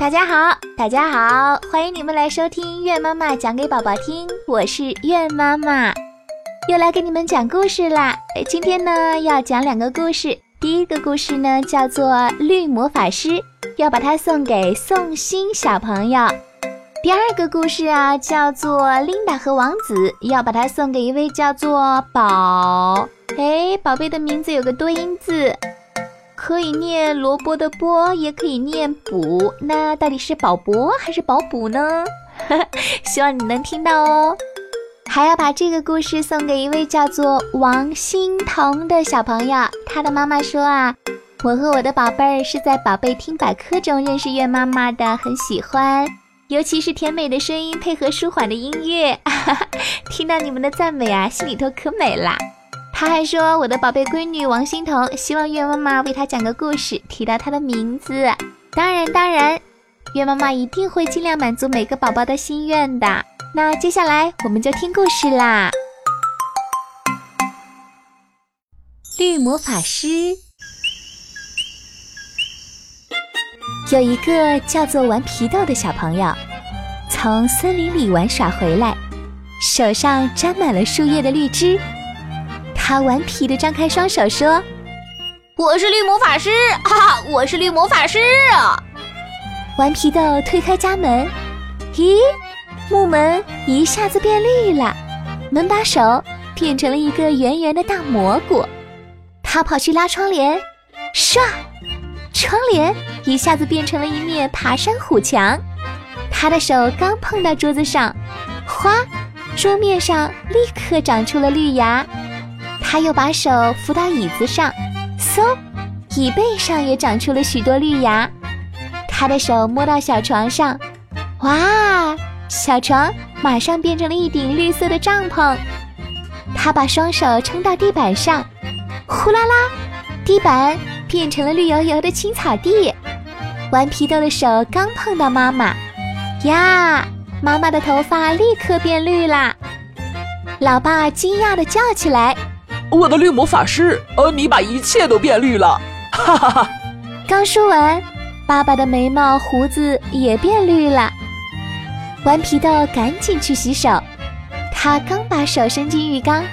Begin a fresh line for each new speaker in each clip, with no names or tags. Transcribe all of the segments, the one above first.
大家好，大家好，欢迎你们来收听月妈妈讲给宝宝听，我是月妈妈，又来给你们讲故事啦。今天呢要讲两个故事，第一个故事呢叫做《绿魔法师》，要把它送给宋鑫小朋友。第二个故事啊叫做《琳达和王子》，要把它送给一位叫做宝，哎，宝贝的名字有个多音字。可以念萝卜的卜，也可以念补，那到底是宝博还是宝补呢？希望你能听到哦。还要把这个故事送给一位叫做王欣彤的小朋友。他的妈妈说啊，我和我的宝贝儿是在宝贝听百科中认识月妈妈的，很喜欢，尤其是甜美的声音配合舒缓的音乐，听到你们的赞美啊，心里头可美啦。他还说：“我的宝贝闺女王欣彤，希望月妈妈为她讲个故事，提到她的名字。当然，当然，月妈妈一定会尽量满足每个宝宝的心愿的。那接下来我们就听故事啦。绿魔法师有一个叫做顽皮豆的小朋友，从森林里玩耍回来，手上沾满了树叶的绿枝。”他顽皮地张开双手说：“
我是绿魔法师，哈哈，我是绿魔法师啊！”
顽皮豆推开家门，咦，木门一下子变绿了，门把手变成了一个圆圆的大蘑菇。他跑去拉窗帘，唰，窗帘一下子变成了一面爬山虎墙。他的手刚碰到桌子上，哗，桌面上立刻长出了绿芽。他又把手扶到椅子上，嗖，椅背上也长出了许多绿芽。他的手摸到小床上，哇，小床马上变成了一顶绿色的帐篷。他把双手撑到地板上，呼啦啦，地板变成了绿油油的青草地。顽皮豆的手刚碰到妈妈，呀，妈妈的头发立刻变绿啦。老爸惊讶地叫起来。
我的绿魔法师，呃，你把一切都变绿了，哈哈哈！
刚说完，爸爸的眉毛胡子也变绿了。顽皮豆赶紧去洗手，他刚把手伸进浴缸，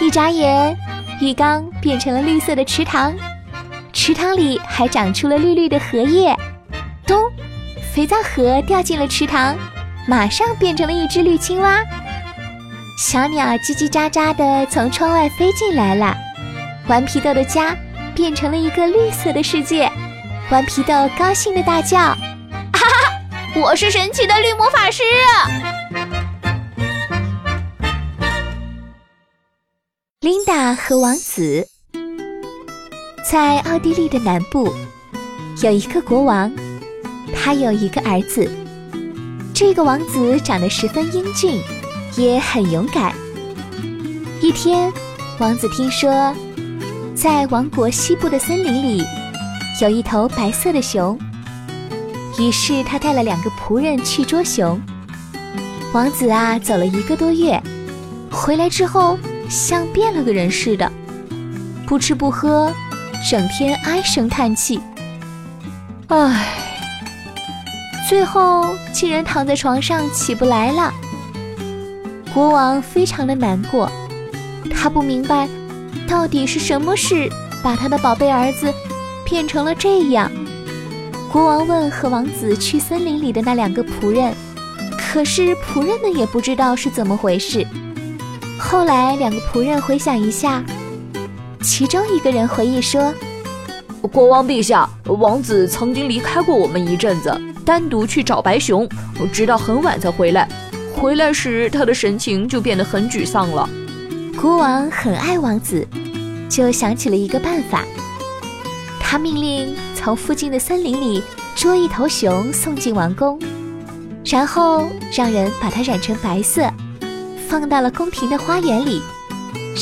一眨眼，浴缸变成了绿色的池塘，池塘里还长出了绿绿的荷叶。咚，肥皂盒掉进了池塘，马上变成了一只绿青蛙。小鸟叽叽喳喳地从窗外飞进来了，顽皮豆的家变成了一个绿色的世界。顽皮豆高兴地大叫：“哈
哈，我是神奇的绿魔法师！”
琳达和王子在奥地利的南部有一个国王，他有一个儿子。这个王子长得十分英俊。也很勇敢。一天，王子听说，在王国西部的森林里，有一头白色的熊。于是他带了两个仆人去捉熊。王子啊，走了一个多月，回来之后像变了个人似的，不吃不喝，整天唉声叹气。唉，最后竟然躺在床上起不来了。国王非常的难过，他不明白到底是什么事把他的宝贝儿子变成了这样。国王问和王子去森林里的那两个仆人，可是仆人们也不知道是怎么回事。后来两个仆人回想一下，其中一个人回忆说：“
国王陛下，王子曾经离开过我们一阵子，单独去找白熊，直到很晚才回来。”回来时，他的神情就变得很沮丧了。
国王很爱王子，就想起了一个办法。他命令从附近的森林里捉一头熊送进王宫，然后让人把它染成白色，放到了宫廷的花园里。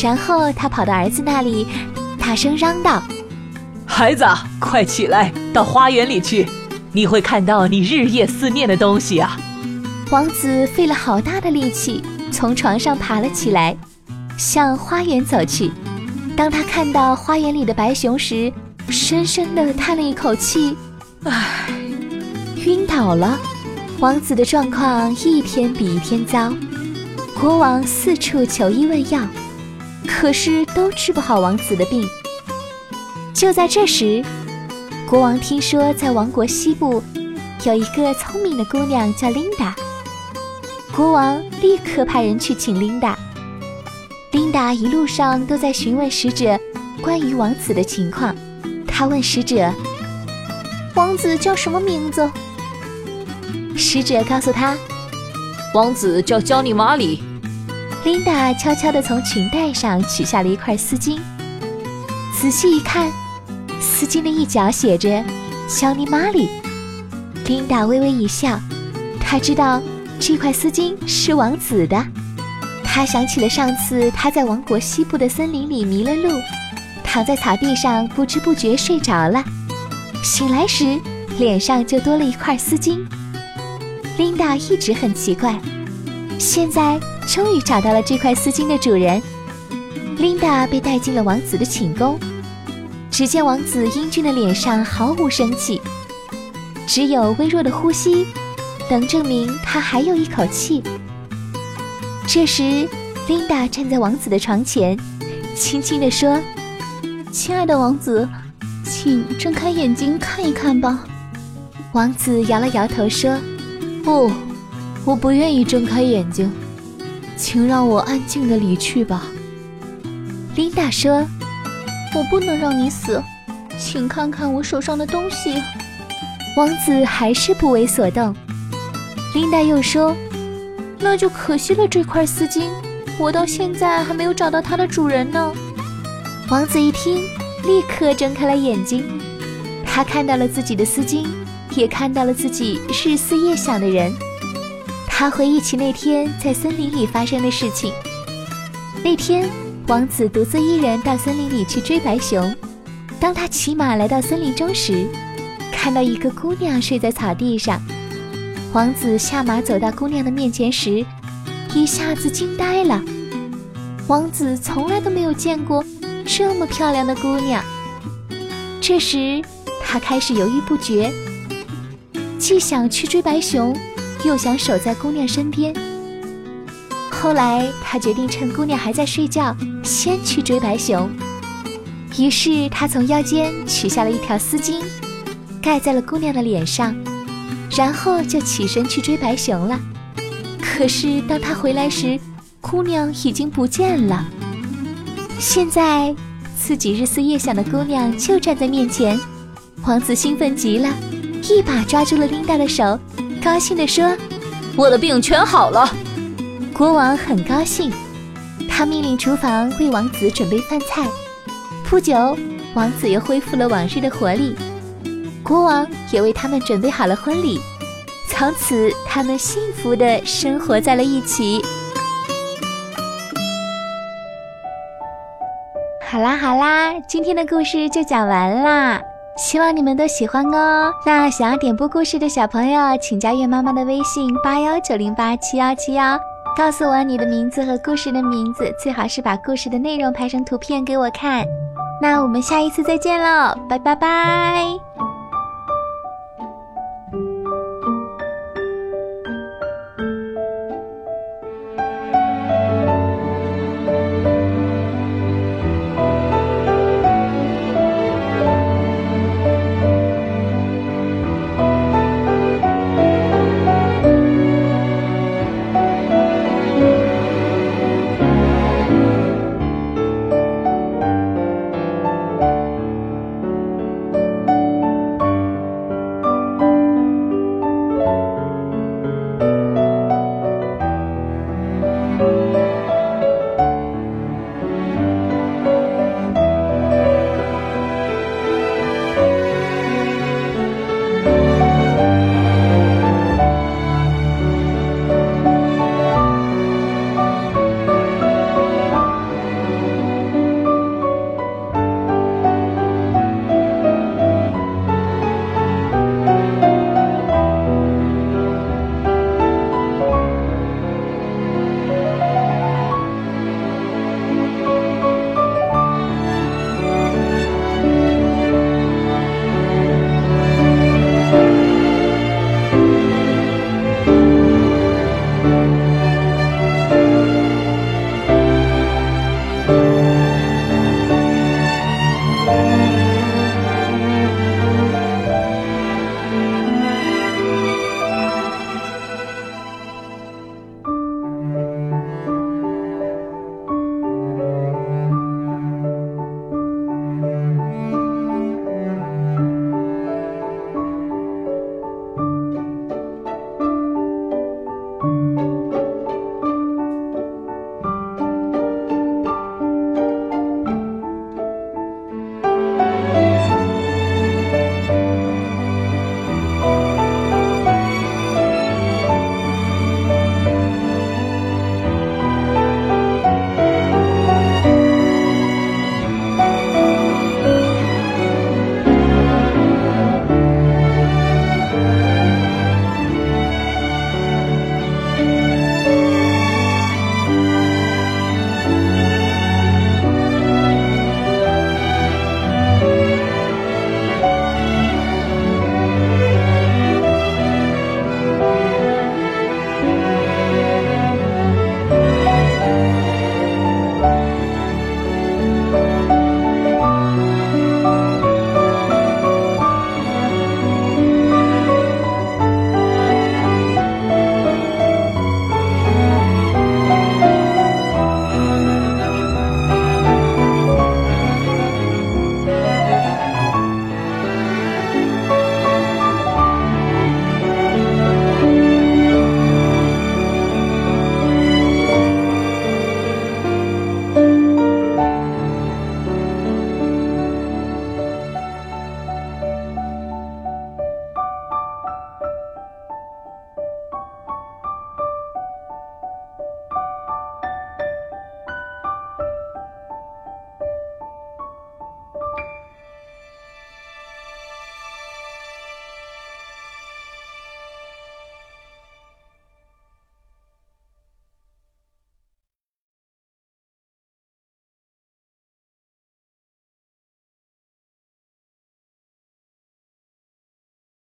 然后他跑到儿子那里，大声嚷道：“
孩子，快起来，到花园里去，你会看到你日夜思念的东西啊！”
王子费了好大的力气，从床上爬了起来，向花园走去。当他看到花园里的白熊时，深深地叹了一口气：“唉，晕倒了。王子的状况一天比一天糟，国王四处求医问药，可是都治不好王子的病。就在这时，国王听说在王国西部有一个聪明的姑娘叫琳达，国王立刻派人去请琳达。琳达一路上都在询问使者关于王子的情况，她问使者：“
王子叫什么名字？”
使者告诉他：“
王子叫焦尼马里。”
琳达悄悄地从裙带上取下了一块丝巾，仔细一看，丝巾的一角写着“焦尼马里”。琳达微微一笑，她知道这块丝巾是王子的。他想起了上次他在王国西部的森林里迷了路，躺在草地上不知不觉睡着了，醒来时脸上就多了一块丝巾。琳达一直很奇怪，现在终于找到了这块丝巾的主人。琳达被带进了王子的寝宫，只见王子英俊的脸上毫无生气，只有微弱的呼吸，能证明他还有一口气。这时，琳达站在王子的床前，轻轻地说：“
亲爱的王子，请睁开眼睛看一看吧。”
王子摇了摇头说。
不，我不愿意睁开眼睛，请让我安静的离去吧。
琳达说：“
我不能让你死，请看看我手上的东西。”
王子还是不为所动。琳达又说：“
那就可惜了这块丝巾，我到现在还没有找到它的主人呢。”
王子一听，立刻睁开了眼睛，他看到了自己的丝巾。也看到了自己日思夜想的人，他回忆起那天在森林里发生的事情。那天，王子独自一人到森林里去追白熊。当他骑马来到森林中时，看到一个姑娘睡在草地上。王子下马走到姑娘的面前时，一下子惊呆了。王子从来都没有见过这么漂亮的姑娘。这时，他开始犹豫不决。既想去追白熊，又想守在姑娘身边。后来，他决定趁姑娘还在睡觉，先去追白熊。于是，他从腰间取下了一条丝巾，盖在了姑娘的脸上，然后就起身去追白熊了。可是，当他回来时，姑娘已经不见了。现在，自己日思夜想的姑娘就站在面前，王子兴奋极了。一把抓住了琳达的手，高兴地说：“
我的病全好了。”
国王很高兴，他命令厨房为王子准备饭菜。不久，王子又恢复了往日的活力，国王也为他们准备好了婚礼。从此，他们幸福的生活在了一起。好啦好啦，今天的故事就讲完啦。希望你们都喜欢哦。那想要点播故事的小朋友，请加月妈妈的微信八幺九零八七幺七幺，告诉我你的名字和故事的名字，最好是把故事的内容拍成图片给我看。那我们下一次再见喽，拜拜拜。